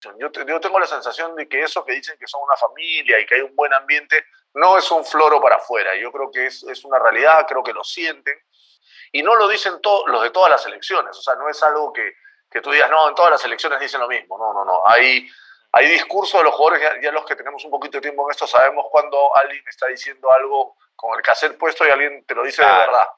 Yo, yo, tengo la sensación de que eso que dicen que son una familia y que hay un buen ambiente, no es un floro para afuera. Yo creo que es, es una realidad, creo que lo sienten. Y no lo dicen los de todas las elecciones. O sea, no es algo que, que, tú digas, no, en todas las elecciones dicen lo mismo. No, no, no. Hay, hay discursos de los jugadores, ya, los que tenemos un poquito de tiempo en esto, sabemos cuando alguien está diciendo algo con el cassette puesto y alguien te lo dice de verdad.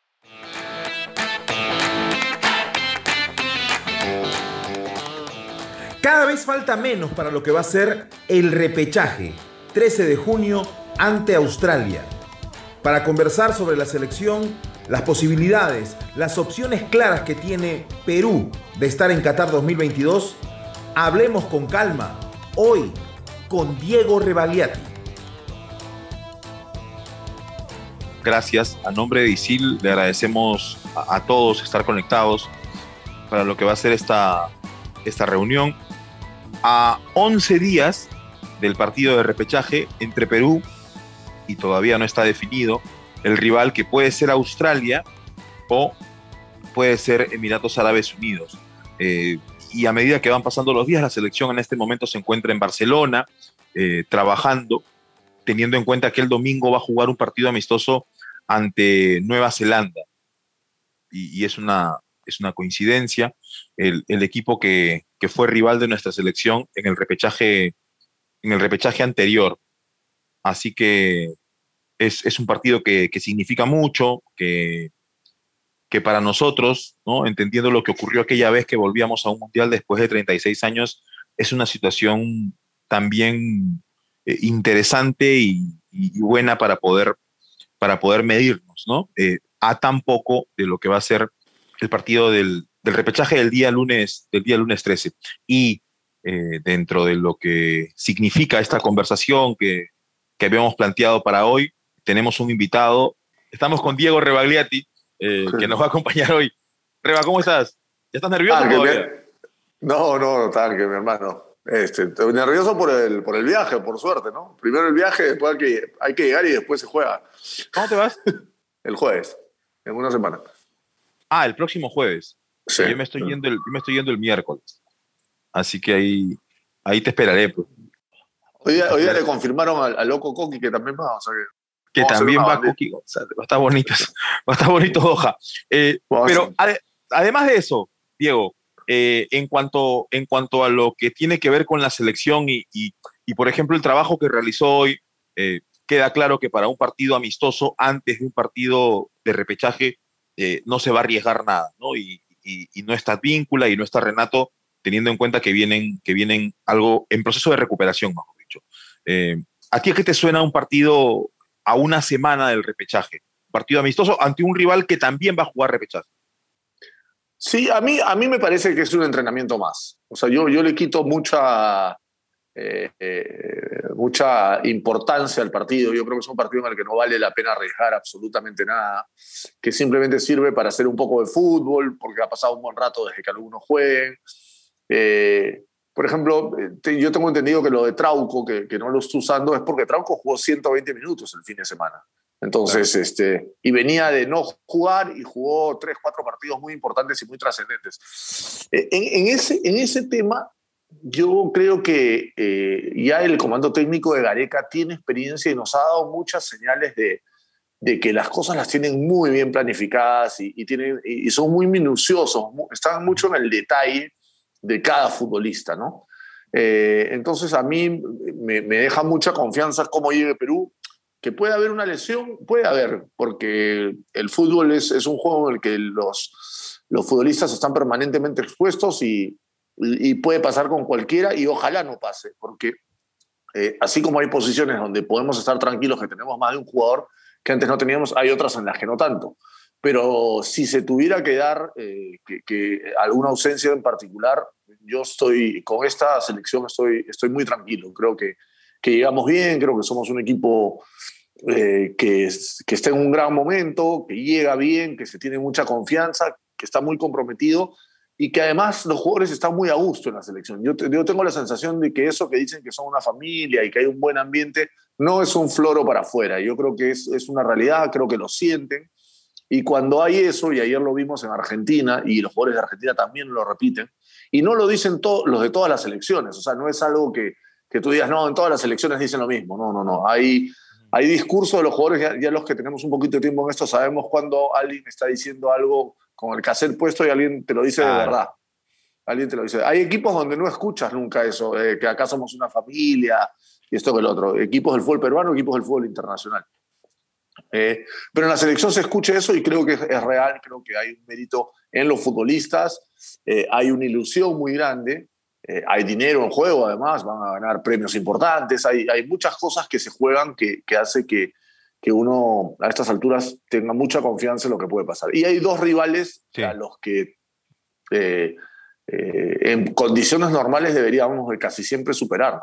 Cada vez falta menos para lo que va a ser el repechaje, 13 de junio ante Australia. Para conversar sobre la selección, las posibilidades, las opciones claras que tiene Perú de estar en Qatar 2022, hablemos con calma hoy con Diego Rebagliati. Gracias. A nombre de ISIL le agradecemos a, todos estar conectados para lo que va a ser esta, esta reunión a 11 días del partido de repechaje entre Perú y todavía no está definido el rival que puede ser Australia o puede ser Emiratos Árabes Unidos. Eh, y a medida que van pasando los días, la selección en este momento se encuentra en Barcelona, eh, trabajando, teniendo en cuenta que el domingo va a jugar un partido amistoso ante Nueva Zelanda. Y, es, una, es una coincidencia. El, el equipo que, que fue rival de nuestra selección en el repechaje, en el repechaje anterior. Así que es, un partido que, significa mucho, que, que para nosotros, ¿no? entendiendo lo que ocurrió aquella vez que volvíamos a un mundial después de 36 años, es una situación también eh, interesante y, buena para poder, para poder medirnos, ¿no? Eh, a tan poco de lo que va a ser el partido del, del repechaje del día lunes, del día lunes 13. Y eh, dentro de lo que significa esta conversación que, que, habíamos planteado para hoy, tenemos un invitado. Estamos con Diego Rebagliati, eh, que nos va a acompañar hoy. Reba, ¿cómo estás? ¿Ya estás nervioso No, no, no, tal que mi hermano. Este, estoy nervioso por el, por el viaje, por suerte, ¿no? Primero el viaje, después hay que, hay que llegar y después se juega. ¿Cómo te vas? el jueves, en una semana. Ah, el próximo jueves. Yo, me estoy yendo el, me estoy yendo el miércoles. Así que ahí, ahí te esperaré. Pues. Hoy, día, le confirmaron al, loco Coqui que también va. O sea que, que también va Coqui. O sea, va a estar bonito, va a estar bonito Doha. Eh, pero además de eso, Diego, eh, en, cuanto, en cuanto a lo que tiene que ver con la selección y, y, y por ejemplo, el trabajo que realizó hoy, eh, queda claro que para un partido amistoso, antes de un partido de repechaje, no se va a arriesgar nada, ¿no? Y, no está Víncula y no está Renato, teniendo en cuenta que vienen, que vienen algo en proceso de recuperación, mejor dicho. Eh, ¿A ti es que te suena un partido a una semana del repechaje? Un partido amistoso ante un rival que también va a jugar repechaje. Sí, a mí, a mí me parece que es un entrenamiento más. O sea, yo, yo le quito mucha, eh, eh, mucha importancia al partido. Yo creo que es un partido en el que no vale la pena arriesgar absolutamente nada, que simplemente sirve para hacer un poco de fútbol, porque ha pasado un buen rato desde que algunos jueguen. Eh, por ejemplo, yo tengo entendido que lo de Trauco, que, que, no lo estoy usando, es porque Trauco jugó 120 minutos el fin de semana. Entonces, este, y venía de no jugar y jugó tres, cuatro partidos muy importantes y muy trascendentes. En, en, ese, en ese tema, yo creo que eh, ya el comando técnico de Gareca tiene experiencia y nos ha dado muchas señales de, de que las cosas las tienen muy bien planificadas y, tienen, y son muy minuciosos, están mucho en el detalle de cada futbolista, ¿no? Eh, entonces a mí me, deja mucha confianza cómo llegue Perú, que puede haber una lesión, puede haber, porque el fútbol es, es un juego en el que los, los futbolistas están permanentemente expuestos y, y puede pasar con cualquiera y ojalá no pase, porque eh, así como hay posiciones donde podemos estar tranquilos que tenemos más de un jugador que antes no teníamos, hay otras en las que no tanto. Pero si se tuviera que dar eh, que, alguna ausencia en particular, yo estoy con esta selección estoy, estoy muy tranquilo. Creo que, que llegamos bien, creo que somos un equipo eh, que, que está en un gran momento, que llega bien, que se tiene mucha confianza, que está muy comprometido y que además los jugadores están muy a gusto en la selección. Yo, yo, tengo la sensación de que eso que dicen que son una familia y que hay un buen ambiente no es un floro para afuera. Yo creo que es, es una realidad, creo que lo sienten. Y cuando hay eso, y ayer lo vimos en Argentina, y los jugadores de Argentina también lo repiten, Y no lo dicen los de todas las elecciones, o sea, no es algo que, que tú digas, no, en todas las elecciones dicen lo mismo, no, no, no, hay, hay discursos de los jugadores, ya, los que tenemos un poquito de tiempo en esto, sabemos cuando alguien está diciendo algo con el cassette puesto y alguien te lo dice de verdad. Alguien te lo dice. Hay equipos donde no escuchas nunca eso, que acá somos una familia y esto que el otro. Equipos del fútbol peruano, equipos del fútbol internacional. Eh, pero en la selección se escucha eso y creo que es, real, creo que hay un mérito en los futbolistas, eh, hay una ilusión muy grande, eh, hay dinero en juego además, van a ganar premios importantes, hay, hay muchas cosas que se juegan que, que hace que, que, uno a estas alturas tenga mucha confianza en lo que puede pasar. Y hay dos rivales a los que en condiciones normales deberíamos casi siempre superar.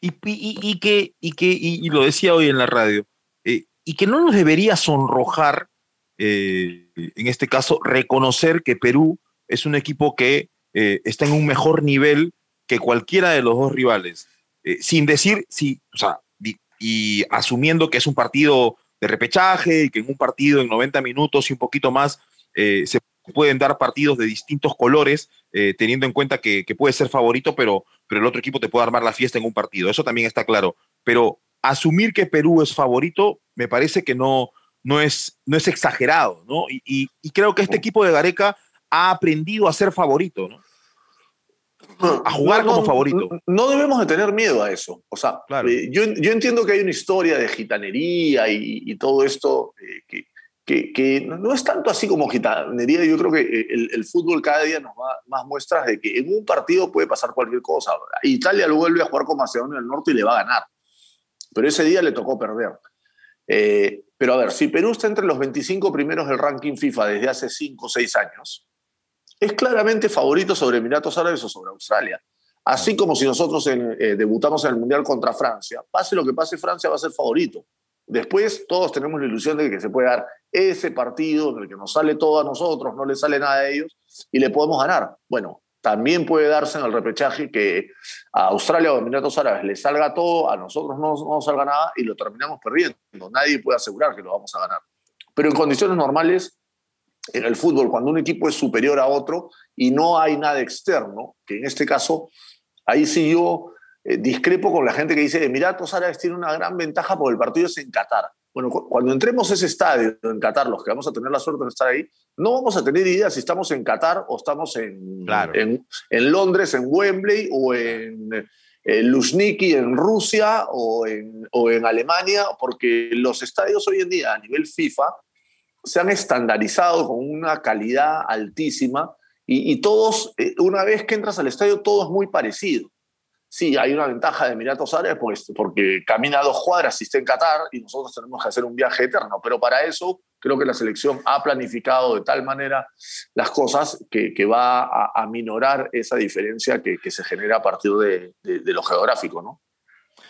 Y, y, y, que, y, que, y lo decía hoy en la radio, y que no nos debería sonrojar, eh, en este caso, reconocer que Perú es un equipo que eh, está en un mejor nivel que cualquiera de los dos rivales. Eh, sin decir, o sea, y, asumiendo que es un partido de repechaje y que en un partido en 90 minutos y un poquito más se pueden dar partidos de distintos colores, teniendo en cuenta que, que, puede ser favorito, pero, pero el otro equipo te puede armar la fiesta en un partido. Eso también está claro. Pero asumir que Perú es favorito me parece que no, no, es, no es exagerado, ¿no? Y, creo que este equipo de Gareca ha aprendido a ser favorito, ¿no? A jugar como favorito. No, debemos de tener miedo a eso. O sea, eh, yo, entiendo que hay una historia de gitanería y, todo esto eh, que, que, no es tanto así como gitanería. Yo creo que eh, el, el, fútbol cada día nos da más muestras de que en un partido puede pasar cualquier cosa. Italia lo vuelve a jugar con Macedonia del Norte y le va a ganar pero ese día le tocó perder. Eh, pero a ver, si Perú está entre los 25 primeros del ranking FIFA desde hace 5 o 6 años, es claramente favorito sobre Emiratos Árabes o sobre Australia. Así como si nosotros eh, debutamos en el Mundial contra Francia, pase lo que pase, Francia va a ser favorito. Después todos tenemos la ilusión de que se puede dar ese partido en el que nos sale todo a nosotros, no le sale nada a ellos y le podemos ganar. Bueno, también puede darse en el repechaje que a Australia o a Emiratos Árabes le salga todo, a nosotros no, no salga nada y lo terminamos perdiendo. Nadie puede asegurar que lo vamos a ganar. Pero en condiciones normales, en el fútbol, cuando un equipo es superior a otro y no hay nada externo, que en este caso, ahí sí yo eh, discrepo con la gente que dice Emiratos Árabes tiene una gran ventaja porque el partido es en Qatar. Bueno, cuando entremos a ese estadio en Qatar, los que vamos a tener la suerte de estar ahí, no vamos a tener idea si estamos en Qatar o estamos en, en, Londres, en Wembley o en, en Luzhniki, en Rusia o en, o en Alemania, porque los estadios hoy en día a nivel FIFA se han estandarizado con una calidad altísima y, todos, eh, una vez que entras al estadio, todo es muy parecido sí, hay una ventaja de Emiratos Árabes pues, porque camina dos cuadras y está en Qatar y nosotros tenemos que hacer un viaje eterno, pero para eso creo que la selección ha planificado de tal manera las cosas que, va a, a, minorar esa diferencia que, se genera a partir de, lo geográfico, ¿no?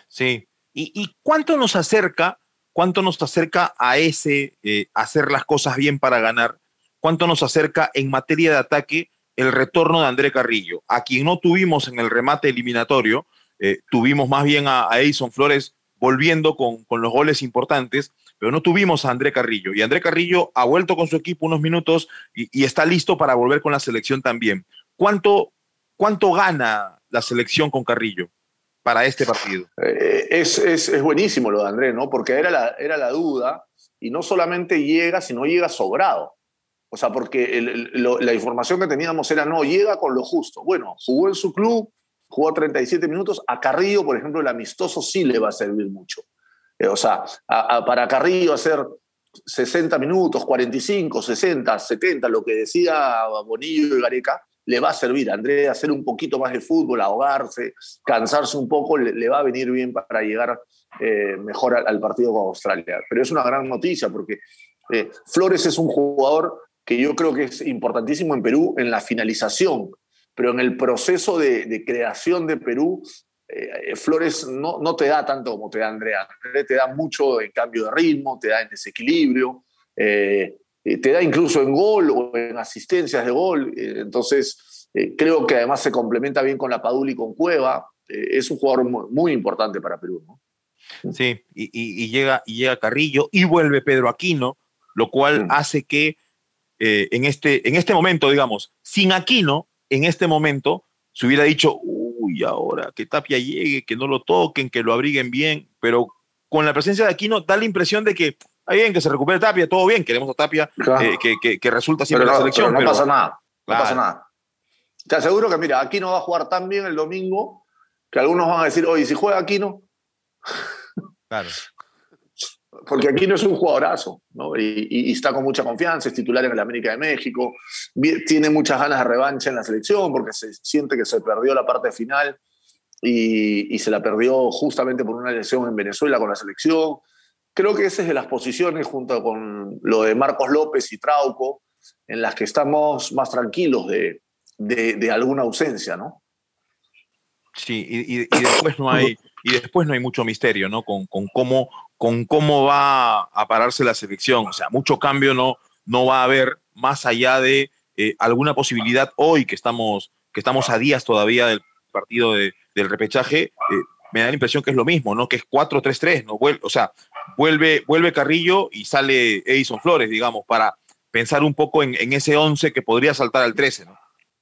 Sí, ¿Y, ¿Y, cuánto nos acerca, cuánto nos acerca a ese eh, hacer las cosas bien para ganar? ¿Cuánto nos acerca en materia de ataque el retorno de André Carrillo, a quien no tuvimos en el remate eliminatorio, eh, tuvimos más bien a, a Flores volviendo con, con, los goles importantes, pero no tuvimos a André Carrillo. Y André Carrillo ha vuelto con su equipo unos minutos y, está listo para volver con la selección también. ¿Cuánto, ¿Cuánto gana la selección con Carrillo para este partido? Eh, es, es, es, buenísimo lo de André, ¿no? Porque era la, era la duda y no solamente llega, sino llega sobrado. O sea, porque la información que teníamos era, no, llega con lo justo. Bueno, jugó en su club, jugó 37 minutos. A Carrillo, por ejemplo, el amistoso sí le va a servir mucho. Eh, o sea, a, a, para Carrillo hacer 60 minutos, 45, 60, 70, lo que decía Bonillo y Gareca, le va a servir a André hacer un poquito más de fútbol, ahogarse, cansarse un poco, le, va a venir bien para llegar eh, mejor al, partido con Australia. Pero es una gran noticia porque eh, Flores es un jugador que yo creo que es importantísimo en Perú en la finalización, pero en el proceso de, creación de Perú, eh, Flores no, no, te da tanto como te da Andrea. Te da mucho en cambio de ritmo, te da en desequilibrio, te da incluso en gol o en asistencias de gol. Eh, entonces, creo que además se complementa bien con la Padula y con Cueva. es un jugador muy, muy, importante para Perú. ¿no? Sí, y, y, y, llega, y llega Carrillo y vuelve Pedro Aquino, lo cual sí. hace que eh, en, este, en este momento, digamos, sin Aquino, en este momento se hubiera dicho, uy, ahora que Tapia llegue, que no lo toquen, que lo abriguen bien, pero con la presencia de Aquino da la impresión de que, hay bien, que se recupere Tapia, todo bien, queremos a Tapia, eh, que, que, resulta siempre la selección. Pero no pasa nada, no pasa nada. Te aseguro que, mira, Aquino va a jugar tan bien el domingo que algunos van a decir, oye, si juega Aquino. Claro porque aquí no es un jugadorazo, ¿no? Y, está con mucha confianza, es titular en el América de México, tiene muchas ganas de revancha en la selección porque se siente que se perdió la parte final y, se la perdió justamente por una lesión en Venezuela con la selección. Creo que esa es de las posiciones, junto con lo de Marcos López y Trauco, en las que estamos más tranquilos de, de, alguna ausencia, ¿no? Sí, y, y, después no hay y después no hay mucho misterio, ¿no? Con, con cómo con cómo va a pararse la selección. O sea, mucho cambio no, no va a haber más allá de eh, alguna posibilidad hoy que estamos, que estamos a días todavía del partido del repechaje. Eh, me da la impresión que es lo mismo, ¿no? Que es 4-3-3, ¿no? o sea, vuelve, vuelve Carrillo y sale Edison Flores, digamos, para pensar un poco en, en ese 11 que podría saltar al 13, ¿no?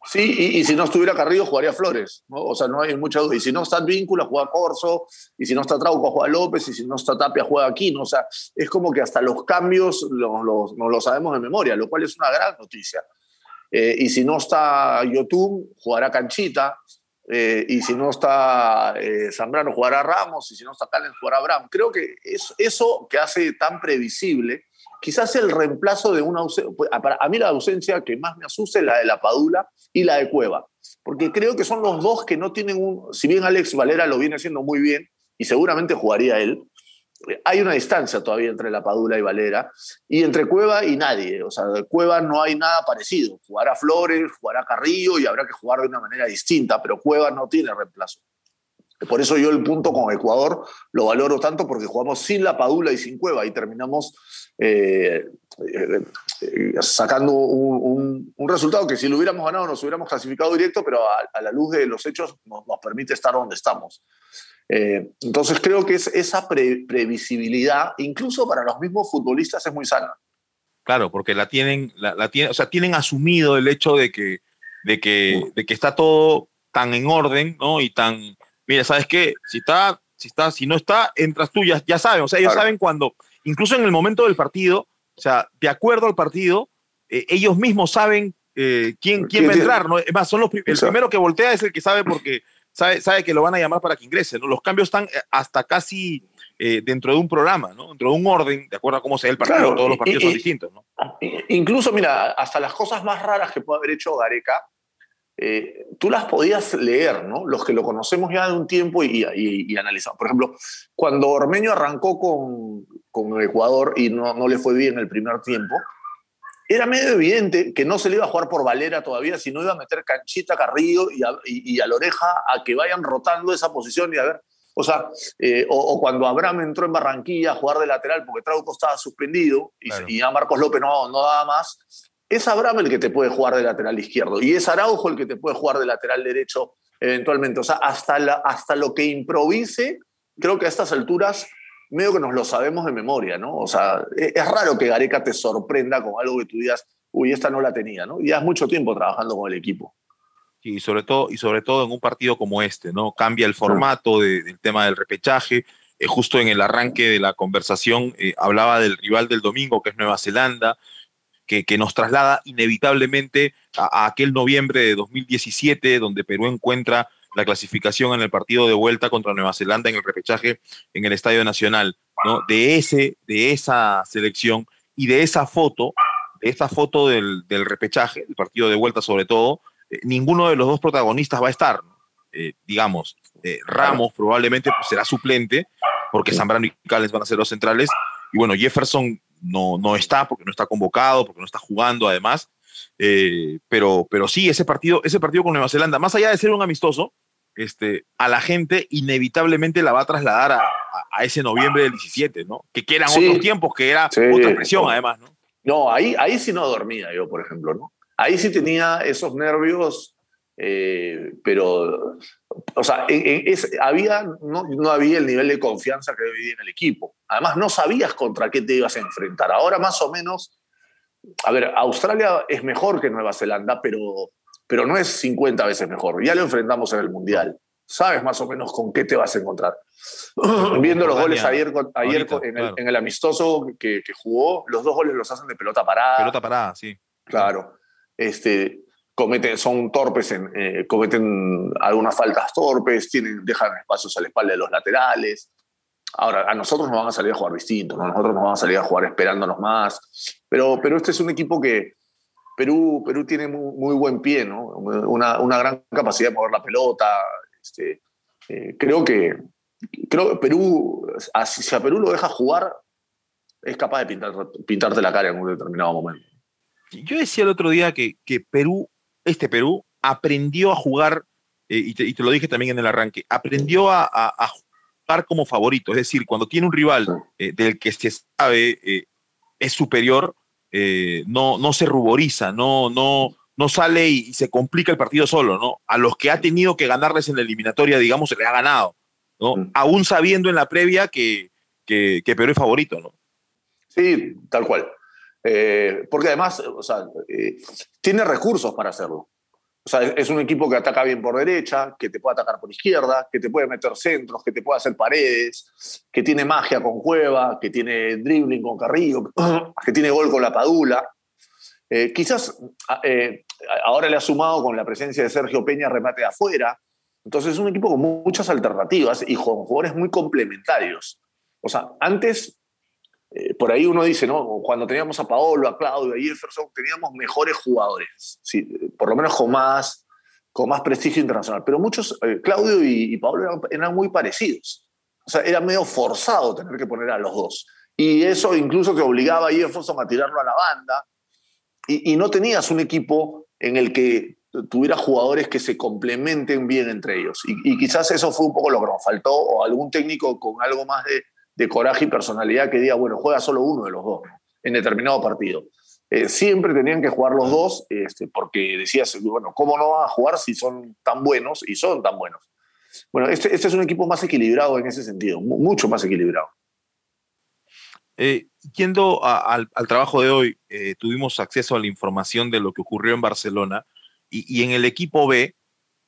Sí, y, si no estuviera Carrillo, jugaría Flores, ¿no? O sea, no hay mucha duda. Y si no está Víncula, juega Corso, y si no está Trauco, juega López, y si no está Tapia, juega Aquino. O sea, es como que hasta los cambios no los, lo sabemos de memoria, lo cual es una gran noticia. Eh, y si no está Yotun, jugará Canchita. Eh, y si no está eh, Zambrano, jugará Ramos. Y si no está Calen, jugará Abraham. Creo que es, eso que hace tan previsible quizás el reemplazo de una ausencia, pues, a mí la ausencia que más me asusta es la de la Padula y la de Cueva, porque creo que son los dos que no tienen un, si bien Alex Valera lo viene haciendo muy bien y seguramente jugaría él, hay una distancia todavía entre la Padula y Valera y entre Cueva y nadie, o sea, de Cueva no hay nada parecido, jugará Flores, jugará Carrillo y habrá que jugar de una manera distinta, pero Cueva no tiene reemplazo. Por eso yo el punto con Ecuador lo valoro tanto porque jugamos sin la Padula y sin Cueva y terminamos eh, eh, sacando un, resultado que si lo hubiéramos ganado nos hubiéramos clasificado directo, pero a, la luz de los hechos nos, permite estar donde estamos. Eh, entonces creo que es, esa previsibilidad, incluso para los mismos futbolistas, es muy sana. Claro, porque la tienen, la, tienen, o sea, tienen asumido el hecho de que, de, que, de que está todo tan en orden, ¿no? Y tan, mira, ¿sabes qué? Si está, si está, si no está, entras tú, ya, ya saben, o sea, ellos saben cuando, incluso en el momento del partido, o sea, de acuerdo al partido, eh, ellos mismos saben eh, quién, quién va a entrar, ¿no? Es más, son los, el primero que voltea es el que sabe porque sabe, sabe que lo van a llamar para que ingrese, ¿no? Los cambios están eh, hasta casi dentro de un programa, ¿no? Dentro de un orden, de acuerdo a cómo se ve el partido, todos los partidos son distintos, ¿no? Incluso, mira, hasta las cosas más raras que puede haber hecho Gareca, eh, tú las podías leer, ¿no? Los que lo conocemos ya de un tiempo y, y, analizamos. Por ejemplo, cuando Ormeño arrancó con, con Ecuador y no, no, le fue bien el primer tiempo, era medio evidente que no se le iba a jugar por Valera todavía, sino iba a meter canchita Carrillo y a, y, a la oreja a que vayan rotando esa posición y a ver. O sea, eh, o, cuando Abraham entró en Barranquilla a jugar de lateral porque Trauco estaba suspendido y, y a Marcos López no, no daba más, es Abraham el que te puede jugar de lateral izquierdo y es Araujo el que te puede jugar de lateral derecho eventualmente. O sea, hasta, hasta lo que improvise, creo que a estas alturas medio que nos lo sabemos de memoria, ¿no? O sea, e, es, raro que Gareca te sorprenda con algo que tú digas, uy, esta no la tenía, ¿no? Y ya es mucho tiempo trabajando con el equipo. y sobre todo, y sobre todo en un partido como este, ¿no? Cambia el formato del tema del repechaje. Eh, justo en el arranque de la conversación eh, hablaba del rival del domingo, que es Nueva Zelanda, que, nos traslada inevitablemente a, aquel noviembre de 2017, donde Perú encuentra la clasificación en el partido de vuelta contra Nueva Zelanda en el repechaje en el Estadio Nacional, ¿no? De, ese, de esa selección y de esa foto, de esta foto del, repechaje, el partido de vuelta sobre todo, eh, ninguno de los dos protagonistas va a estar, eh, digamos, eh, Ramos probablemente pues, será suplente, porque Zambrano y Cales van a ser los centrales, y bueno, Jefferson no, no está, porque no está convocado, porque no está jugando además. Eh, pero, pero sí, ese partido, ese partido con Nueva Zelanda, más allá de ser un amistoso, este, a la gente inevitablemente la va a trasladar a, a, ese noviembre del 17, ¿no? Que, eran otros tiempos, que era otra presión además, ¿no? No, ahí, ahí sí no dormía yo, por ejemplo, ¿no? Ahí sí tenía esos nervios, eh, pero, o sea, había, no, no había el nivel de confianza que había en el equipo. Además, no sabías contra qué te ibas a enfrentar. Ahora más o menos, a ver, Australia es mejor que Nueva Zelanda, pero, pero no es 50 veces mejor. Ya lo enfrentamos en el Mundial. Sabes más o menos con qué te vas a encontrar. Viendo los goles ayer, ayer en, el, amistoso que, jugó, los dos goles los hacen de pelota parada. Pelota parada, sí. Claro. Este, cometen, son torpes, en, eh, cometen algunas faltas torpes, tienen, dejan espacios a la espalda de los laterales. Ahora, a nosotros nos van a salir a jugar distinto, nosotros nos vamos a salir a jugar esperándonos más, pero, pero este es un equipo que Perú, Perú tiene muy, buen pie, ¿no? una, una, gran capacidad de mover la pelota. Este, eh, creo que creo que Perú, si a Perú lo deja jugar, es capaz de pintar, pintarte la cara en un determinado momento. Yo decía el otro día que, que Perú, este Perú, aprendió a jugar, eh, y, te, lo dije también en el arranque, aprendió a, a, jugar como favorito. Es decir, cuando tiene un rival eh, del que se sabe es superior, no, no se ruboriza, no, no, no sale y, se complica el partido solo, ¿no? A los que ha tenido que ganarles en la eliminatoria, digamos, se le ha ganado, ¿no? Mm. Aún sabiendo en la previa que, que, que Perú es favorito, ¿no? Sí, tal cual. Eh, porque además, o sea, eh, tiene recursos para hacerlo. O sea, es un equipo que ataca bien por derecha, que te puede atacar por izquierda, que te puede meter centros, que te puede hacer paredes, que tiene magia con Cueva, que tiene dribbling con Carrillo, que tiene gol con la Padula. Eh, quizás ahora le ha sumado con la presencia de Sergio Peña remate de afuera. Entonces es un equipo con muchas alternativas y con jugadores muy complementarios. O sea, antes eh, por ahí uno dice, ¿no? Cuando teníamos a Paolo, a Claudio, a Jefferson, teníamos mejores jugadores, ¿sí? por lo menos con más, con más prestigio internacional. Pero muchos, eh, Claudio y, Paolo eran, muy parecidos. O sea, era medio forzado tener que poner a los dos. Y eso incluso que obligaba a Jefferson a tirarlo a la banda. Y, no tenías un equipo en el que tuviera jugadores que se complementen bien entre ellos. Y, y, quizás eso fue un poco lo que nos faltó, o algún técnico con algo más de, de coraje y personalidad que diga, bueno, juega solo uno de los dos en determinado partido. Eh, siempre tenían que jugar los dos, este, porque decías, bueno, ¿cómo no van a jugar si son tan buenos y son tan buenos? Bueno, este, este es un equipo más equilibrado en ese sentido, mucho más equilibrado. Eh, yendo al, trabajo de hoy, eh, tuvimos acceso a la información de lo que ocurrió en Barcelona y, en el equipo B,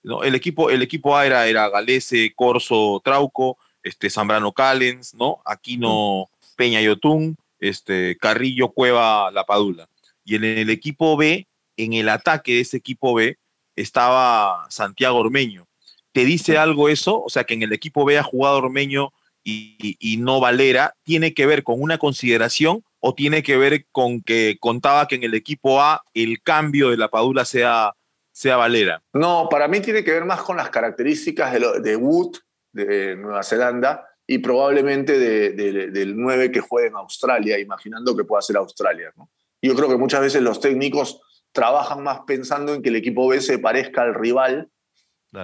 ¿no? el, equipo, el equipo A era, era Galese, Corso, Trauco, este, Zambrano Callens, ¿no? Aquino Peña Yotun, este, Carrillo Cueva La Padula. Y en el equipo B, en el ataque de ese equipo B, estaba Santiago Ormeño. ¿Te dice algo eso? O sea, que en el equipo B ha jugado Ormeño y, no Valera, ¿tiene que ver con una consideración o tiene que ver con que contaba que en el equipo A el cambio de la Padula sea, sea Valera? No, para mí tiene que ver más con las características de, de Wood de Nueva Zelanda y probablemente del 9 que juega en Australia, imaginando que pueda ser Australia. Yo creo que muchas veces los técnicos trabajan más pensando en que el equipo B se parezca al rival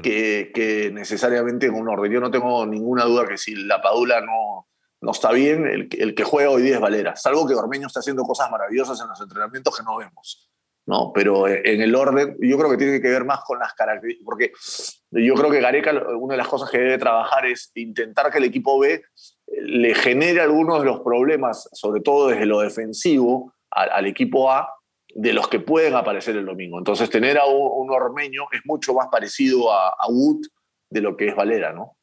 que, necesariamente en un orden. Yo no tengo ninguna duda que si la Padula no, no está bien, el, el que juega hoy día es Valera, salvo que Ormeño está haciendo cosas maravillosas en los entrenamientos que no vemos. ¿No? Pero eh, en el orden, yo creo que tiene que ver más con las características, porque yo creo que Gareca, una de las cosas que debe trabajar es intentar que el equipo B eh, le genere algunos de los problemas, sobre todo desde lo defensivo, al, equipo A, de los que pueden aparecer el domingo. Entonces, tener a un, ormeño es mucho más parecido a, a, Wood de lo que es Valera, ¿no?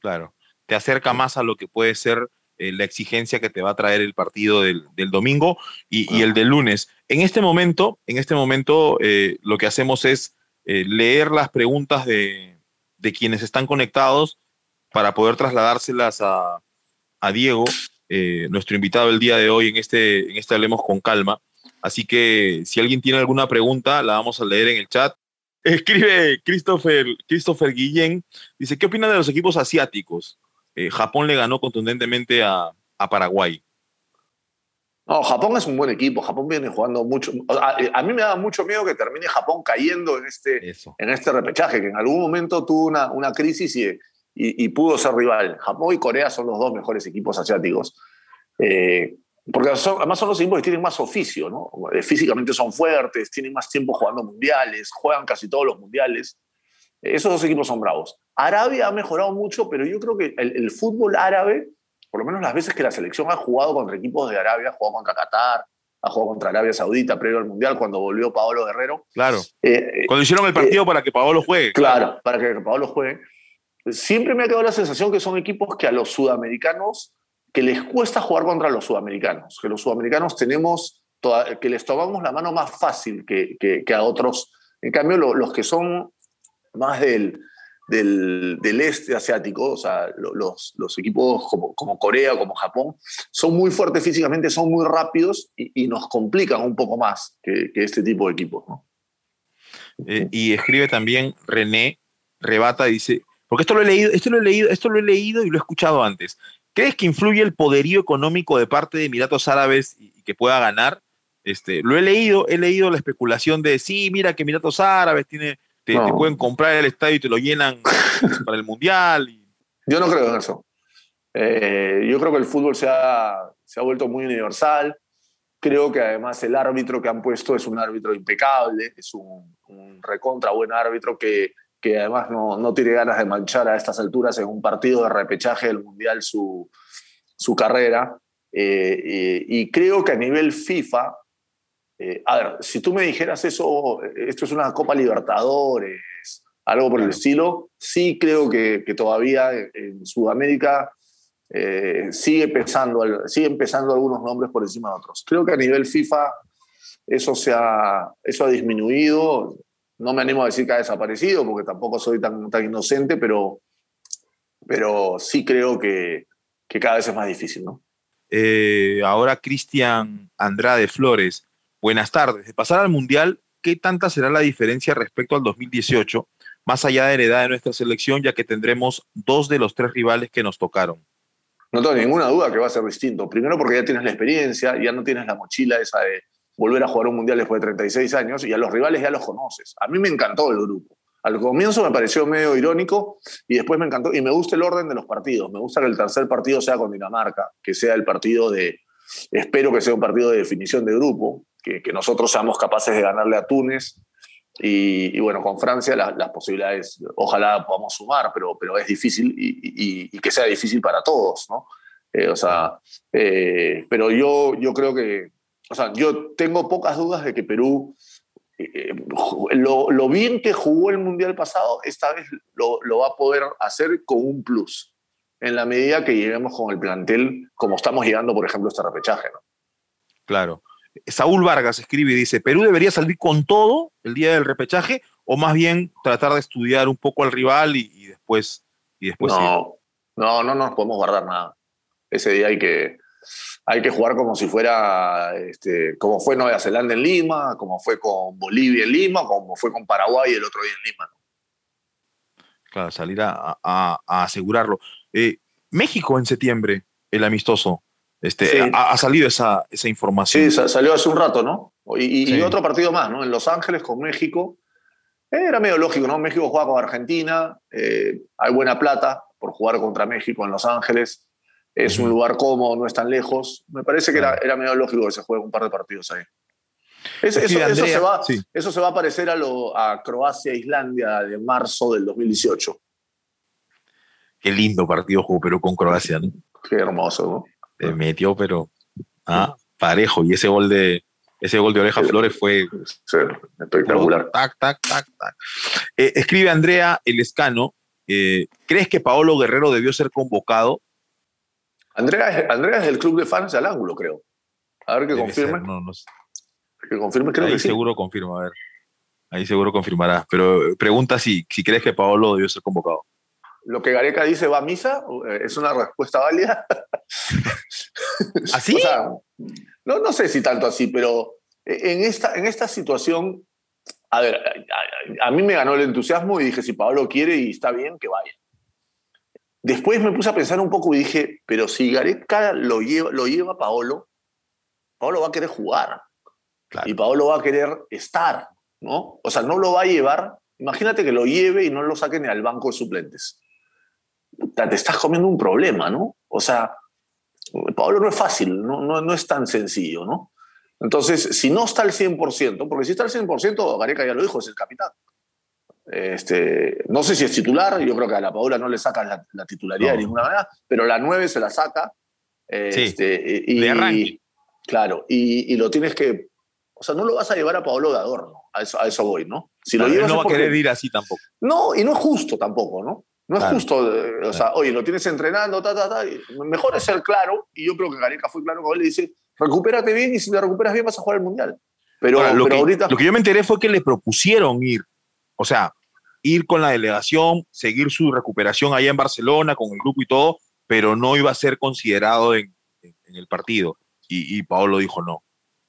Claro, te acerca más a lo que puede ser eh, la exigencia que te va a traer el partido del, domingo y, el del lunes. En este momento, en este momento eh, lo que hacemos es eh, leer las preguntas de, quienes están conectados para poder trasladárselas a, Diego, nuestro invitado el día de hoy en este, en este Hablemos con Calma. Así que si alguien tiene alguna pregunta, la vamos a leer en el chat. Escribe Christopher, Christopher Guillén, dice, ¿qué opina de los equipos asiáticos? Eh, Japón le ganó contundentemente a, Paraguay. No, Japón es un buen equipo. Japón viene jugando mucho. A, mí me da mucho miedo que termine Japón cayendo en este, en este repechaje, que en algún momento tuvo una, una crisis y, y, pudo ser rival. Japón y Corea son los dos mejores equipos asiáticos. Eh, porque además son los equipos que tienen más oficio, ¿no? Eh, físicamente son fuertes, tienen más tiempo jugando mundiales, juegan casi todos los mundiales. Esos dos equipos son bravos. Arabia ha mejorado mucho, pero yo creo que el, fútbol árabe, por lo menos las veces que la selección ha jugado contra equipos de Arabia, ha jugado contra Qatar, ha jugado contra Arabia Saudita previo al Mundial cuando volvió Paolo Guerrero. Claro. Eh, cuando hicieron el partido para que Paolo juegue. Claro, para que Paolo juegue. Siempre me ha quedado la sensación que son equipos que a los sudamericanos, que les cuesta jugar contra los sudamericanos, que los sudamericanos tenemos, que les tomamos la mano más fácil que, que, a otros. En cambio, los que son más del, del, este asiático, o sea, los, los equipos como, como, Corea, como Japón, son muy fuertes físicamente, son muy rápidos y, nos complican un poco más que, este tipo de equipos. Eh, y escribe también René, rebata, dice, porque esto lo he leído, esto lo he leído, esto lo he leído y lo he escuchado antes. ¿Crees que influye el poderío económico de parte de Emiratos Árabes y, que pueda ganar? Este, lo he leído, he leído la especulación de sí, mira que Emiratos Árabes tiene te, pueden comprar el estadio y te lo llenan para el Mundial. Yo no creo en eso. Eh, yo creo que el fútbol se ha, se ha vuelto muy universal. Creo que además el árbitro que han puesto es un árbitro impecable, es un, recontra buen árbitro que, que además no, no, tiene ganas de manchar a estas alturas en un partido de repechaje del Mundial su, su carrera. Eh, y creo que a nivel FIFA eh, a ver, si tú me dijeras eso, esto es una Copa Libertadores, algo por el estilo, sí creo que, todavía en, Sudamérica eh, sigue, pesando, sigue pesando algunos nombres por encima de otros. Creo que a nivel FIFA eso, se ha, eso ha disminuido. No me animo a decir que ha desaparecido, porque tampoco soy tan, tan inocente, pero, pero sí creo que, que cada vez es más difícil. ¿no? Eh, ahora Cristian Andrade Flores. Buenas tardes. De pasar al Mundial, ¿qué tanta será la diferencia respecto al 2018, más allá de la edad de nuestra selección, ya que tendremos dos de los tres rivales que nos tocaron? No tengo ninguna duda que va a ser distinto. Primero porque ya tienes la experiencia, ya no tienes la mochila esa de volver a jugar un Mundial después de 36 años y a los rivales ya los conoces. A mí me encantó el grupo. Al comienzo me pareció medio irónico y después me encantó. Y me gusta el orden de los partidos. Me gusta que el tercer partido sea con Dinamarca, que sea el partido de... Espero que sea un partido de definición de grupo, que, nosotros seamos capaces de ganarle a Túnez. Y, bueno, con Francia las posibilidades, ojalá podamos sumar, pero, pero es difícil y, que sea difícil para todos, ¿no? Eh, o sea, eh, pero yo, yo creo que, o sea, yo tengo pocas dudas de que Perú, eh, lo, lo, bien que jugó el Mundial pasado, esta vez lo, lo, va a poder hacer con un plus, en la medida que lleguemos con el plantel como estamos llegando, por ejemplo, este repechaje, ¿no? Claro. Saúl Vargas escribe y dice, ¿Perú debería salir con todo el día del repechaje o más bien tratar de estudiar un poco al rival y, después... Y después no, no, no nos podemos guardar nada. Ese día hay que, hay que jugar como si fuera, este, como fue Nueva Zelanda en Lima, como fue con Bolivia en Lima, como fue con Paraguay el otro día en Lima. Claro, salir a, asegurarlo. Eh, México en septiembre, el amistoso. Este, ha, salido esa, esa, información. Sí, salió hace un rato, ¿no? Y, otro partido más, ¿no? En Los Ángeles con México. era medio lógico, ¿no? México juega con Argentina, eh, hay buena plata por jugar contra México en Los Ángeles. Es un lugar cómodo, no es tan lejos. Me parece que era, era medio lógico que se juegue un par de partidos ahí. eso, se va, eso se va a parecer a, lo, a Croacia-Islandia de marzo del 2018. Qué lindo partido jugó Perú con Croacia, ¿no? Qué hermoso, ¿no? Metió, pero ah, parejo. Y ese gol de ese gol de Oreja Flores fue espectacular. Tac, tac, tac, tac. Eh, escribe Andrea El Escano. Eh, ¿Crees que Paolo Guerrero debió ser convocado? Andrea, Andrea es del club de fans al ángulo, creo. A ver que confirme. no, no Que confirme, creo Ahí seguro confirma, a ver. Ahí seguro confirmará. Pero pregunta si, si crees que Paolo debió ser convocado lo que Gareca dice va a misa, eh, es una respuesta válida. ¿Así? no, no sé si tanto así, pero en esta, en esta situación, a ver, a, mí me ganó el entusiasmo y dije, si Pablo quiere y está bien, que vaya. Después me puse a pensar un poco y dije, pero si Gareca lo lleva, lo lleva Paolo, Paolo va a querer jugar. Y Paolo va a querer estar, ¿no? O sea, no lo va a llevar. Imagínate que lo lleve y no lo saque ni al banco de suplentes te estás comiendo un problema, ¿no? O sea, Pablo no es fácil, no, no, no es tan sencillo, ¿no? Entonces, si no está al 100%, porque si está al 100%, Gareca ya lo dijo, es el capitán. Este, no sé si es titular, yo creo que a la Paula no le saca la, titularidad de ninguna manera, pero la 9 se la saca. Este, y, de arranque. Claro, y, lo tienes que. O sea, no lo vas a llevar a Pablo de adorno, a eso, a eso voy, ¿no? Si lo llevas no va a querer ir así tampoco. No, y no es justo tampoco, ¿no? No es justo, eh, o sea, oye, lo tienes entrenando, ta, ta, ta. Mejor es ser claro, y yo creo que Gareca fue claro con él, le dice, recupérate bien y si te recuperas bien vas a jugar el Mundial. Pero, lo, que, ahorita... lo que yo me enteré fue que le propusieron ir, o sea, ir con la delegación, seguir su recuperación allá en Barcelona con el grupo y todo, pero no iba a ser considerado en, en, el partido. Y, y Paolo dijo no.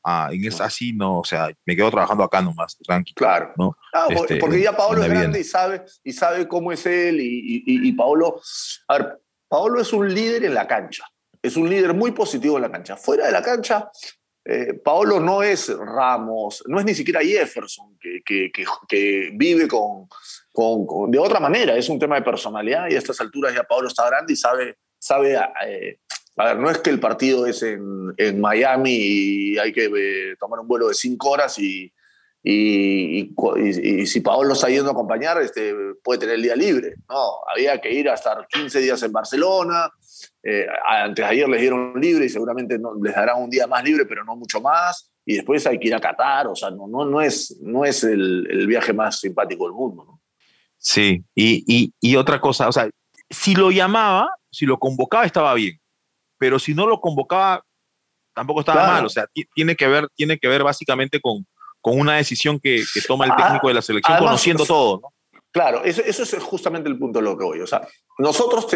Ah, en es así no, o sea, me quedo trabajando acá nomás, tranquilo. Claro. ¿no? Ah, este, porque ya Paolo es grande y sabe, y sabe cómo es él. Y, y, y Paolo, a ver, Paolo es un líder en la cancha. Es un líder muy positivo en la cancha. Fuera de la cancha, eh, Paolo no es Ramos, no es ni siquiera Jefferson, que, que, que, vive con, con, de otra manera. Es un tema de personalidad y a estas alturas ya Paolo está grande y sabe, sabe eh, a ver, no es que el partido es en, en Miami y hay que eh, tomar un vuelo de cinco horas y, y, y, si Paolo está yendo a acompañar, este, puede tener el día libre. No, había que ir a estar 15 días en Barcelona. Eh, antes de ayer les dieron libre y seguramente no, les darán un día más libre, pero no mucho más. Y después hay que ir a Qatar. O sea, no, no, no es, no es el, viaje más simpático del mundo. Sí, y, y otra cosa, o sea, si lo llamaba, si lo convocaba, estaba bien pero si no lo convocaba, tampoco estaba mal. O sea, tiene que ver, tiene que ver básicamente con, con una decisión que, que toma el ah, técnico de la selección, conociendo todo, ¿no? Claro, eso, eso, es justamente el punto de lo que voy. O sea, nosotros,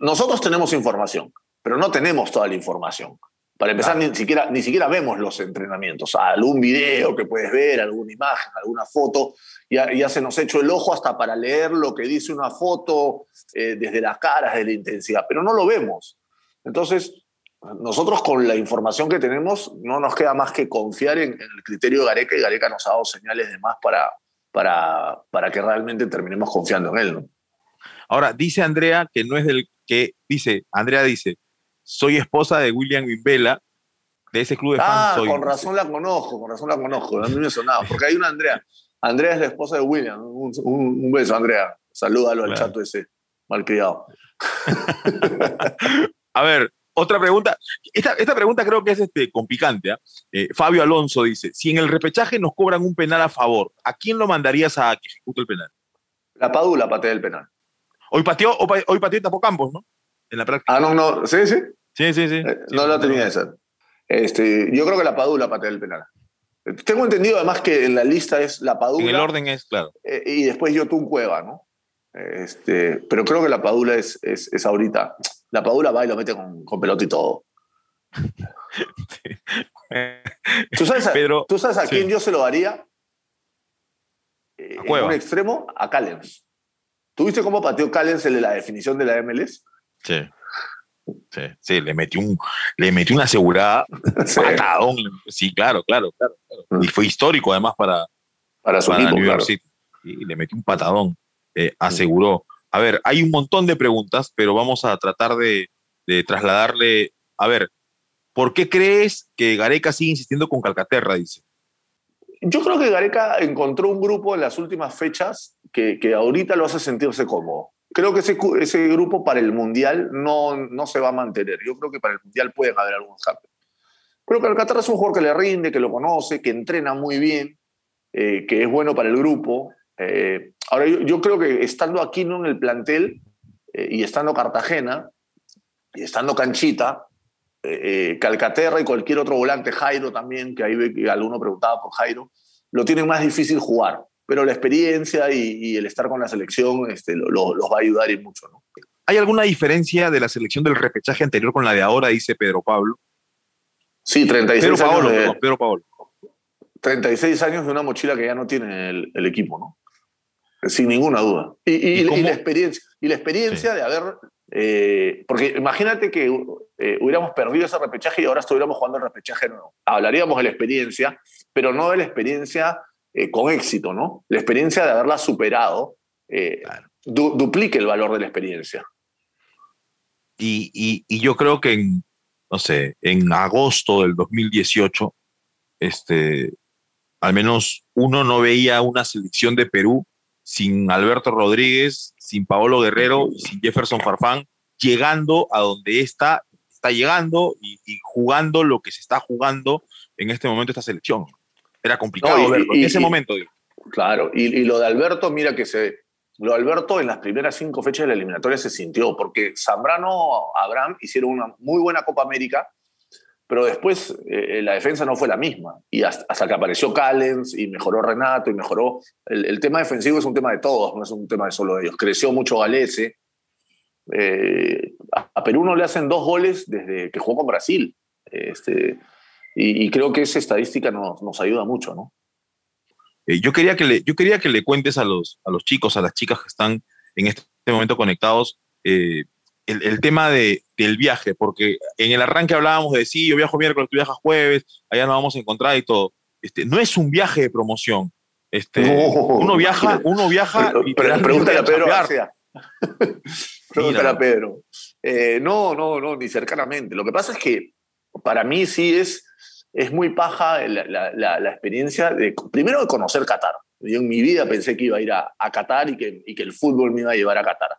nosotros tenemos información, pero no tenemos toda la información. Para empezar, ni, siquiera, ni siquiera vemos los entrenamientos. algún video que puedes ver, alguna imagen, alguna foto, ya, ya se nos ha hecho el ojo hasta para leer lo que dice una foto eh, desde las caras, de la intensidad, pero no lo vemos. Entonces, nosotros con la información que tenemos no nos queda más que confiar en, el criterio de Gareca y Gareca nos ha dado señales de más para, para, para que realmente terminemos confiando en él. Ahora, dice Andrea que no es del que, dice, Andrea dice, soy esposa de William Wimbela, de ese club de fans. Ah, con razón la conozco, con razón la conozco, a mí me sonaba, porque hay una Andrea. Andrea es la esposa de William. Un, beso, Andrea. Salúdalo al chato ese malcriado. A ver, otra pregunta. Esta, esta pregunta creo que es este, con picante. ¿ah? Eh, Fabio Alonso dice: Si en el repechaje nos cobran un penal a favor, ¿a quién lo mandarías a que ejecute el penal? La Padula patea el penal. Hoy pateó, hoy pateó Tapo Campos, ¿no? En la práctica. Ah, no, no. ¿Sí, sí? Sí, sí, sí. Eh, no lo tenía esa. Este, yo creo que la Padula patea el penal. Tengo entendido además que en la lista es la Padula. En el orden es, claro. Eh, y después Yotun Cueva, ¿no? Este, pero creo que la Padula es, es, es ahorita la Padula va y lo mete con, con pelota y todo. ¿Tú sabes a, ¿tú sabes a quién yo se lo daría? Eh, en un extremo, a Callens. ¿Tú viste cómo pateó Callens en la definición de la MLS? Sí. Sí, sí, le metió, un, le metió una asegurada sí. patadón. Sí, claro, claro, claro, mm. Y fue histórico además para, para su equipo, claro. Y le metió un patadón. Eh, aseguró. A ver, hay un montón de preguntas, pero vamos a tratar de, trasladarle. A ver, ¿por qué crees que Gareca sigue insistiendo con Calcaterra? Dice. Yo creo que Gareca encontró un grupo en las últimas fechas que, que ahorita lo hace sentirse cómodo. Creo que ese, grupo para el Mundial no, no se va a mantener. Yo creo que para el Mundial pueden haber algunos cambios. Creo que Alcaterra es un jugador que le rinde, que lo conoce, que entrena muy bien, eh, que es bueno para el grupo. Eh, ahora, yo, creo que estando aquí ¿no? en el plantel eh, y estando Cartagena y estando Canchita, eh, Calcaterra y cualquier otro volante, Jairo también, que ahí alguno preguntaba por Jairo, lo tienen más difícil jugar. Pero la experiencia y, el estar con la selección este, los va a ayudar y mucho. ¿no? ¿Hay alguna diferencia de la selección del repechaje anterior con la de ahora, dice Pedro Pablo? Sí, 36 años. De, Pedro Pablo. 36 años de una mochila que ya no tiene el equipo, ¿no? Sin ninguna duda. Y, la experiencia, y la experiencia de haber... Eh, porque imagínate que eh, hubiéramos perdido ese repechaje y ahora estuviéramos jugando el repechaje nuevo. Hablaríamos de la experiencia, pero no de la experiencia eh, con éxito, ¿no? La experiencia de haberla superado duplique el valor de la experiencia. Y, y, yo creo que en, no sé, en agosto del 2018, este, al menos uno no veía una selección de Perú sin Alberto Rodríguez, sin Paolo Guerrero y sin Jefferson Farfán, llegando a donde está está llegando y, jugando lo que se está jugando en este momento esta selección. Era complicado verlo en ese momento. Claro, y, lo de Alberto, mira que se, lo de Alberto en las primeras cinco fechas de la eliminatoria se sintió, porque Zambrano, Abraham hicieron una muy buena Copa América, pero después eh, la defensa no fue la misma. Y hasta, que apareció Callens y mejoró Renato y mejoró. El, tema defensivo es un tema de todos, no es un tema de solo de ellos. Creció mucho Galese. Eh, a, Perú no le hacen dos goles desde que jugó con Brasil. Este, y, creo que esa estadística nos, nos ayuda mucho, ¿no? Eh, yo, quería que le, yo quería que le cuentes a los, a los chicos, a las chicas que están en este momento conectados, el, tema de, del viaje, porque en el arranque hablábamos de sí, yo viajo miércoles, tú viajas jueves, allá nos vamos a encontrar y todo. Este, no es un viaje de promoción. Este, uno viaja, uno viaja. Pero, pregúntale a Pedro pregúntale a Pedro. Eh, no, no, no, ni cercanamente. Lo que pasa es que para mí sí es, es muy paja la, la, la experiencia de, primero, de conocer Qatar. Yo en mi vida pensé que iba a ir a, a Qatar y que, y que, el fútbol me iba a llevar a Qatar.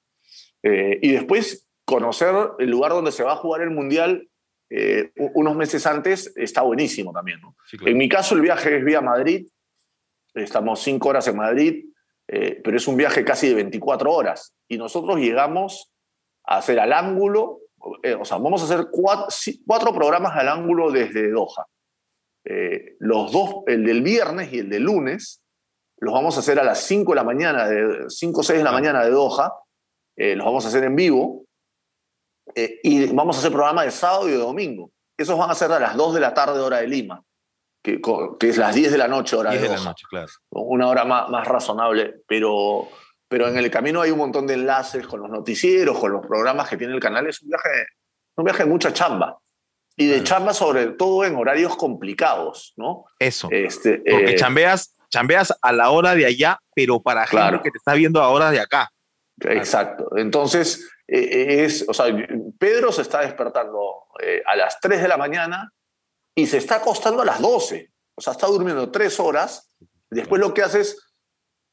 Eh, y después conocer el lugar donde se va a jugar el Mundial eh, unos meses antes está buenísimo también. En mi caso el viaje es vía Madrid, estamos cinco horas en Madrid, eh, pero es un viaje casi de 24 horas y nosotros llegamos a hacer al ángulo, eh, o sea, vamos a hacer cuatro, programas al ángulo desde Doha. Los dos, el del viernes y el del lunes, los vamos a hacer a las 5 de la mañana, de 5 o 6 de la mañana de Doha, los vamos a hacer en vivo eh, y vamos a hacer programa de sábado y de domingo. Esos van a ser a las 2 de la tarde, hora de Lima, que, que es las 10 de la noche, hora de, la noche, claro. Una hora más, más razonable, pero, pero en el camino hay un montón de enlaces con los noticieros, con los programas que tiene el canal. Es un viaje, un viaje de mucha chamba. Y de chamba sobre todo en horarios complicados, ¿no? Eso. Este, Porque eh, chambeas, chambeas a la hora de allá, pero para claro. gente que te está viendo ahora de acá. Exacto. Entonces, eh, es, o sea, Pedro se está despertando eh, a las 3 de la mañana y se está acostando a las 12. O sea, está durmiendo 3 horas. Después lo que hace es,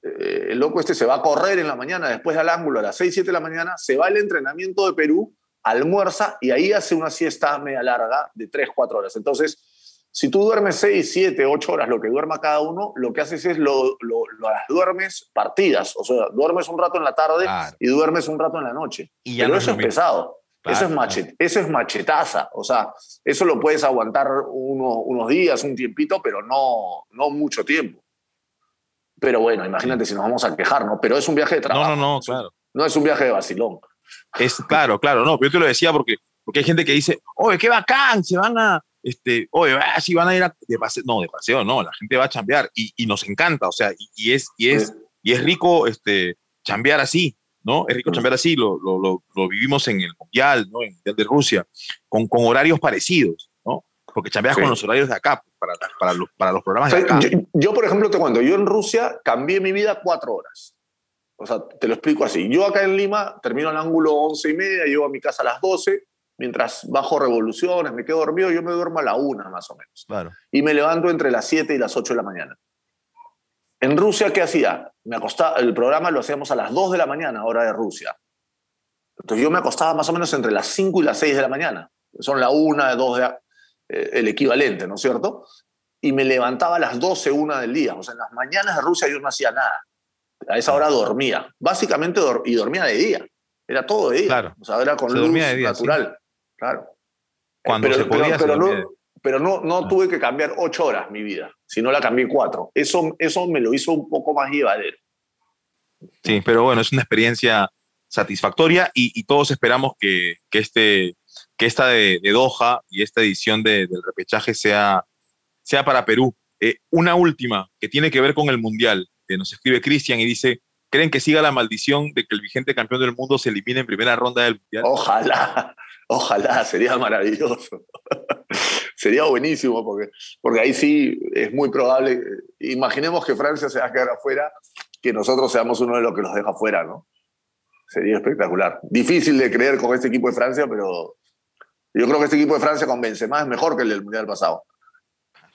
eh, el loco este se va a correr en la mañana, después al ángulo a las 6, 7 de la mañana, se va al entrenamiento de Perú, almuerza y ahí hace una siesta media larga de 3, 4 horas. Entonces, si tú duermes 6, 7, 8 horas, lo que duerma cada uno, lo que haces es lo, las duermes partidas. O sea, duermes un rato en la tarde y duermes un rato en la noche. Y Pero eso es pesado. eso, es machet, eso es machetaza. O sea, eso lo puedes aguantar unos días, un tiempito, pero no, no mucho tiempo. Pero bueno, imagínate si nos vamos a quejar, ¿no? Pero es un viaje de trabajo. No, no, no, claro. No es un viaje de vacilón. Es claro, claro, no. Pero yo te lo decía porque, porque hay gente que dice, oye, qué bacán, se van a, este, oye, así van a ir de paseo, no, de paseo, no, la gente va a chambear y, nos encanta, o sea, y, es, y, es, y es rico este, chambear así, ¿no? Es rico chambear así, lo, lo, lo, vivimos en el Mundial, ¿no? En el Mundial de Rusia, con, con horarios parecidos, ¿no? Porque chambeas con los horarios de acá, pues, para, para, los, para los programas de acá. Yo, por ejemplo, te cuento, yo en Rusia cambié mi vida cuatro horas. O sea, te lo explico así. Yo acá en Lima termino el ángulo once y media, llego a mi casa a las 12, mientras bajo revoluciones, me quedo dormido, yo me duermo a la una más o menos. Claro. Y me levanto entre las 7 y las 8 de la mañana. En Rusia, ¿qué hacía? Me acostaba, el programa lo hacíamos a las 2 de la mañana, hora de Rusia. Entonces yo me acostaba más o menos entre las 5 y las 6 de la mañana. Son la 1, 2 de, eh, el equivalente, ¿no es cierto? Y me levantaba a las 12, 1 del día. O sea, en las mañanas de Rusia yo no hacía nada. A esa hora dormía. Básicamente, y dormía de día. Era todo de día. Claro. O sea, era con luz natural. Claro. Cuando pero, se podía, pero, no, pero no, no ah. tuve que cambiar ocho horas mi vida, sino la cambié cuatro. Eso, eso me lo hizo un poco más llevadero. Sí, pero bueno, es una experiencia satisfactoria y, todos esperamos que, que, este, que esta de, Doha y esta edición del repechaje sea, sea para Perú. Eh, una última que tiene que ver con el Mundial. Que nos escribe Cristian y dice, ¿creen que siga la maldición de que el vigente campeón del mundo se elimine en primera ronda del Mundial? Ojalá, Ojalá, sería maravilloso. sería buenísimo porque, porque ahí sí es muy probable. Imaginemos que Francia se va a quedar afuera, que nosotros seamos uno de los que los deja afuera, ¿no? Sería espectacular. Difícil de creer con este equipo de Francia, pero yo creo que este equipo de Francia con Benzema es mejor que el del Mundial pasado.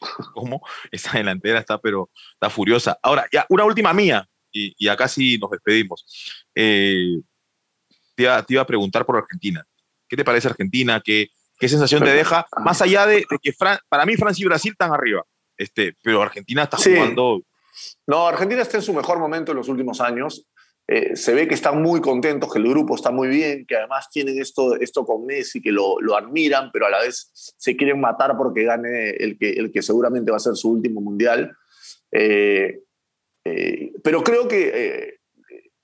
¿Cómo? Esa delantera está, pero está furiosa. Ahora, ya, una última mía, y, y acá sí nos despedimos. Eh, te, iba, te iba a preguntar por Argentina. ¿Qué te parece Argentina? ¿Qué, ¿Qué sensación te deja? Más allá de, que para mí Francia y Brasil están arriba, este, pero Argentina está jugando. No, Argentina está en su mejor momento en los últimos años. Eh, se ve que están muy contentos, que el grupo está muy bien, que además tienen esto, esto con Messi, que lo, lo admiran, pero a la vez se quieren matar porque gane el que, el que seguramente va a ser su último mundial. Eh, eh, pero creo que,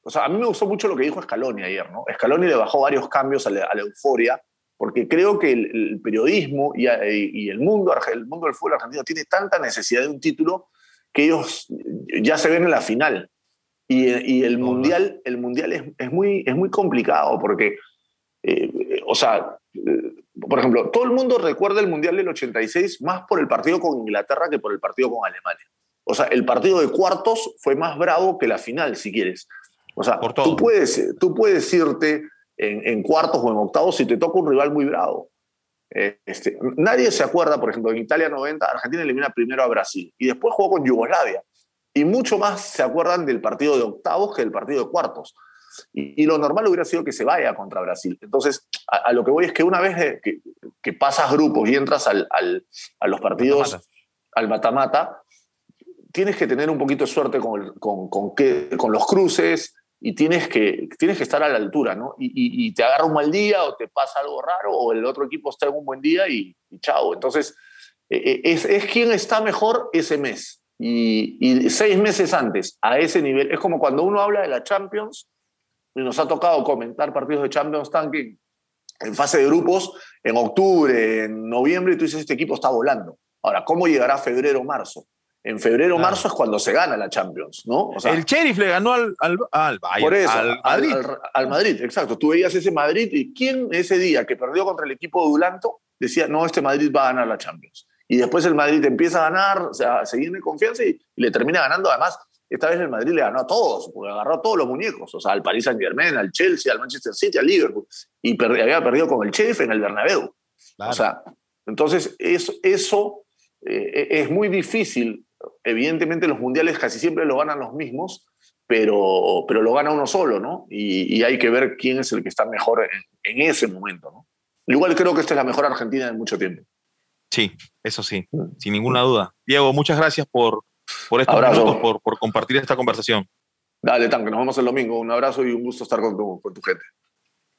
o sea, a mí me gustó mucho lo que dijo Scaloni ayer, ¿no? Scaloni le bajó varios cambios a la, euforia, porque creo que el, periodismo y, y, el, mundo, el mundo del fútbol argentino tiene tanta necesidad de un título que ellos ya se ven en la final. Y, el, mundial, el mundial es, es, muy, es muy complicado porque, eh, o sea, eh, por ejemplo, todo el mundo recuerda el mundial del 86 más por el partido con Inglaterra que por el partido con Alemania. O sea, el partido de cuartos fue más bravo que la final, si quieres. O sea, tú puedes, tú puedes irte en, en, cuartos o en octavos si te toca un rival muy bravo. Eh, este, nadie se acuerda, por ejemplo, en Italia 90, Argentina elimina primero a Brasil y después jugó con Yugoslavia y mucho más se acuerdan del partido de octavos que del partido de cuartos. Y, lo normal hubiera sido que se vaya contra Brasil. Entonces, a, lo que voy es que una vez que, que pasas grupos y entras al, al, a los partidos, al mata-mata, tienes que tener un poquito de suerte con, con, con, que, con los cruces y tienes que, tienes que estar a la altura, ¿no? Y, y, te agarra un mal día o te pasa algo raro o el otro equipo está en un buen día y, y chao. Entonces, e, e, es, es quien está mejor ese mes. Y, seis meses antes, a ese nivel, es como cuando uno habla de la Champions, y nos ha tocado comentar partidos de Champions Tanking en fase de grupos en octubre, en noviembre, y tú dices, este equipo está volando. Ahora, ¿cómo llegará febrero, marzo? En febrero, marzo es cuando se gana la Champions, ¿no? el Sheriff le ganó al, al, al por eso, al Madrid. Al, Madrid, exacto. Tú veías ese Madrid y ¿quién ese día que perdió contra el equipo de Dulanto decía, no, este Madrid va a ganar la Champions? Y después el Madrid empieza a ganar, o sea, se llena de confianza y, le termina ganando. Además, esta vez el Madrid le ganó a todos, porque agarró a todos los muñecos, o sea, al Paris Saint Germain, al Chelsea, al Manchester City, al Liverpool, y había perdido con el Chef en el Bernabéu. O sea, entonces eso, eso eh, es muy difícil. Evidentemente los mundiales casi siempre lo ganan los mismos, pero, pero lo gana uno solo, ¿no? Y, hay que ver quién es el que está mejor en, en ese momento, ¿no? Igual creo que esta es la mejor Argentina en mucho tiempo. Sí, eso sí, mm. sin ninguna duda. Diego, muchas gracias por, por estos minutos, por, por, compartir esta conversación. Dale, Tanque, nos vemos el domingo. Un abrazo y un gusto estar con tu, con tu gente.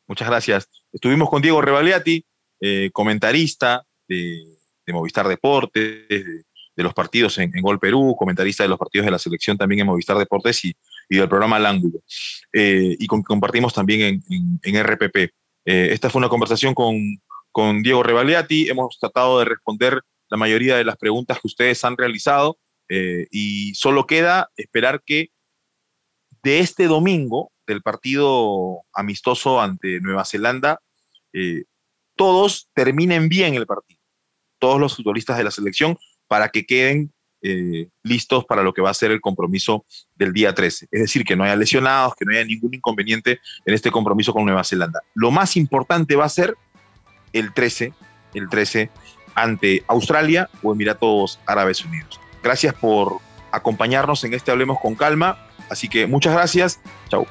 Muchas gracias. Estuvimos con Diego Revaliati, eh, comentarista de, de, Movistar Deportes, de, los partidos en, Gol Perú, comentarista de los partidos de la selección también en Movistar Deportes y, y del programa Al Ángulo. Eh, y compartimos también en, en, en RPP. Eh, esta fue una conversación con, con Diego Revaliati. Hemos tratado de responder la mayoría de las preguntas que ustedes han realizado eh, y solo queda esperar que de este domingo, del partido amistoso ante Nueva Zelanda, eh, todos terminen bien el partido, todos los futbolistas de la selección, para que queden eh, listos para lo que va a ser el compromiso del día 13. Es decir, que no haya lesionados, que no haya ningún inconveniente en este compromiso con Nueva Zelanda. Lo más importante va a ser el 13, el 13 ante Australia o Emiratos Árabes Unidos. Gracias por acompañarnos en este Hablemos con Calma. Así que muchas gracias. Chau.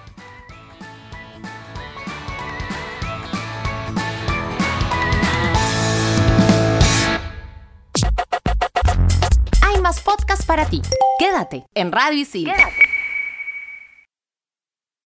Hay más podcasts para ti. Quédate en Radio Isil. Quédate.